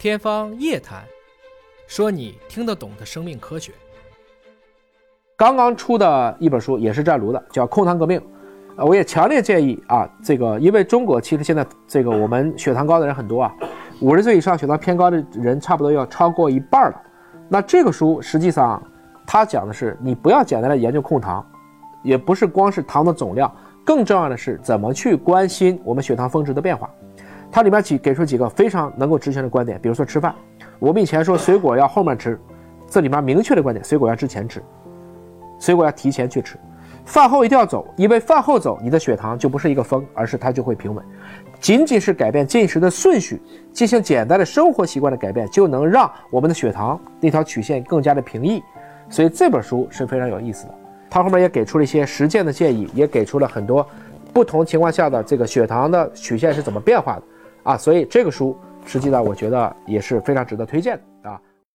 天方夜谭，说你听得懂的生命科学。刚刚出的一本书也是湛卢的，叫《控糖革命》。呃，我也强烈建议啊，这个因为中国其实现在这个我们血糖高的人很多啊，五十岁以上血糖偏高的人差不多要超过一半了。那这个书实际上它讲的是，你不要简单的研究控糖，也不是光是糖的总量，更重要的是怎么去关心我们血糖峰值的变化。它里面几给出几个非常能够执行的观点，比如说吃饭，我们以前说水果要后面吃，这里面明确的观点，水果要之前吃，水果要提前去吃。饭后一定要走，因为饭后走，你的血糖就不是一个峰，而是它就会平稳。仅仅是改变进食的顺序，进行简单的生活习惯的改变，就能让我们的血糖那条曲线更加的平易。所以这本书是非常有意思的。它后面也给出了一些实践的建议，也给出了很多不同情况下的这个血糖的曲线是怎么变化的啊。所以这个书实际上我觉得也是非常值得推荐的啊。